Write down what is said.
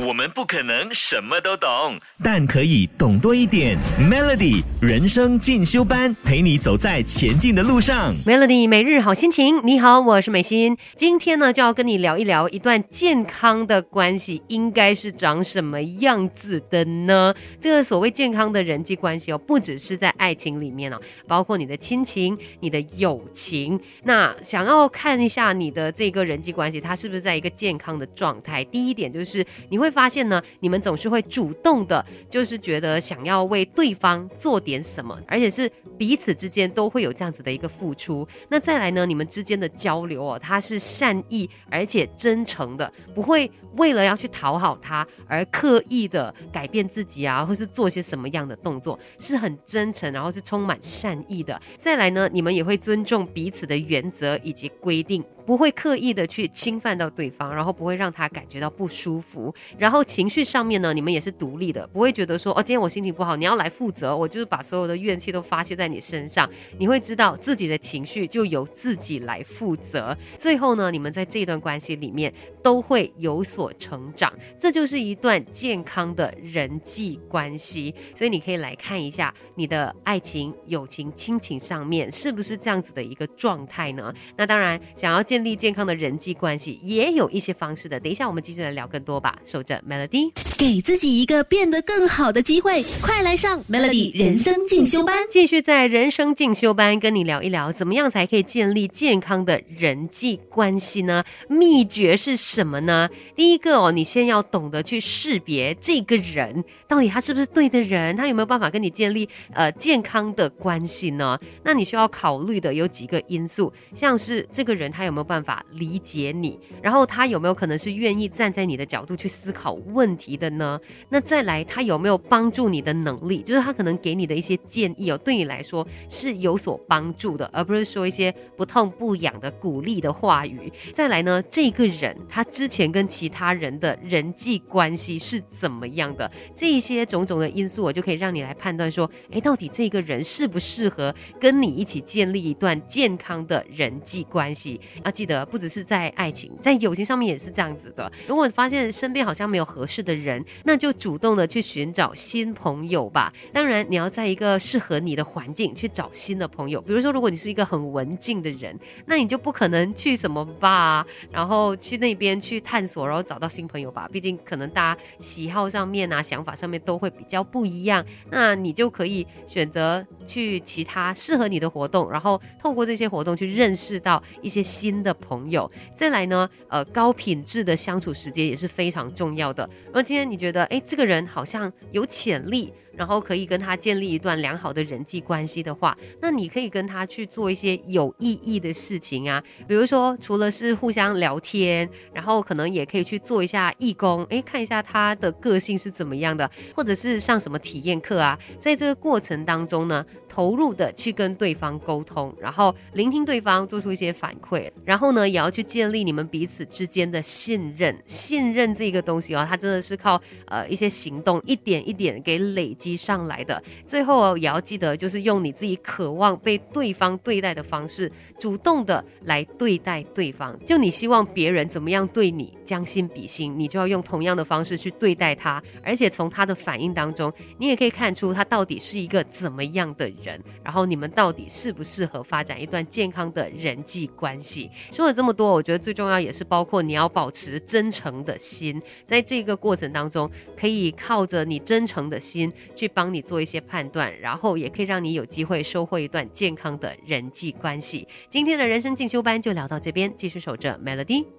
我们不可能什么都懂，但可以懂多一点。Melody 人生进修班，陪你走在前进的路上。Melody 每日好心情，你好，我是美心。今天呢，就要跟你聊一聊一段健康的关系应该是长什么样子的呢？这个所谓健康的人际关系哦，不只是在爱情里面哦，包括你的亲情、你的友情。那想要看一下你的这个人际关系，它是不是在一个健康的状态？第一点就是你会发现呢，你们总是会主动的，就是觉得想要为对方做点什么，而且是彼此之间都会有这样子的一个付出。那再来呢，你们之间的交流哦，它是善意而且真诚的，不会为了要去讨好他而刻意的改变自己啊，或是做些什么样的动作，是很真诚，然后是充满善意的。再来呢，你们也会尊重彼此的原则以及规定。不会刻意的去侵犯到对方，然后不会让他感觉到不舒服。然后情绪上面呢，你们也是独立的，不会觉得说哦，今天我心情不好，你要来负责，我就是把所有的怨气都发泄在你身上。你会知道自己的情绪就由自己来负责。最后呢，你们在这段关系里面都会有所成长，这就是一段健康的人际关系。所以你可以来看一下你的爱情、友情、亲情上面是不是这样子的一个状态呢？那当然，想要。建立健康的人际关系也有一些方式的，等一下我们继续来聊更多吧。守着 Melody，给自己一个变得更好的机会，快来上 Melody 人生进修班。继续在人生进修班跟你聊一聊，怎么样才可以建立健康的人际关系呢？秘诀是什么呢？第一个哦，你先要懂得去识别这个人到底他是不是对的人，他有没有办法跟你建立呃健康的关系呢？那你需要考虑的有几个因素，像是这个人他有没有办法理解你，然后他有没有可能是愿意站在你的角度去思考问题的呢？那再来，他有没有帮助你的能力？就是他可能给你的一些建议哦，对你来说是有所帮助的，而不是说一些不痛不痒的鼓励的话语。再来呢，这个人他之前跟其他人的人际关系是怎么样的？这一些种种的因素，我就可以让你来判断说，诶，到底这个人适不适合跟你一起建立一段健康的人际关系？要记得，不只是在爱情，在友情上面也是这样子的。如果你发现身边好像没有合适的人，那就主动的去寻找新朋友吧。当然，你要在一个适合你的环境去找新的朋友。比如说，如果你是一个很文静的人，那你就不可能去什么吧，然后去那边去探索，然后找到新朋友吧。毕竟可能大家喜好上面啊、想法上面都会比较不一样。那你就可以选择去其他适合你的活动，然后透过这些活动去认识到一些新的朋友。再来呢，呃，高品质的相处时间也是非常重要的。那么今天你觉得，哎，这个人好像有潜力。然后可以跟他建立一段良好的人际关系的话，那你可以跟他去做一些有意义的事情啊，比如说除了是互相聊天，然后可能也可以去做一下义工，诶，看一下他的个性是怎么样的，或者是上什么体验课啊，在这个过程当中呢，投入的去跟对方沟通，然后聆听对方，做出一些反馈，然后呢，也要去建立你们彼此之间的信任。信任这个东西哦，它真的是靠呃一些行动，一点一点给累。积上来的，最后也要记得，就是用你自己渴望被对方对待的方式，主动的来对待对方。就你希望别人怎么样对你，将心比心，你就要用同样的方式去对待他。而且从他的反应当中，你也可以看出他到底是一个怎么样的人，然后你们到底适不适合发展一段健康的人际关系。说了这么多，我觉得最重要也是包括你要保持真诚的心，在这个过程当中，可以靠着你真诚的心。去帮你做一些判断，然后也可以让你有机会收获一段健康的人际关系。今天的人生进修班就聊到这边，继续守着 Melody。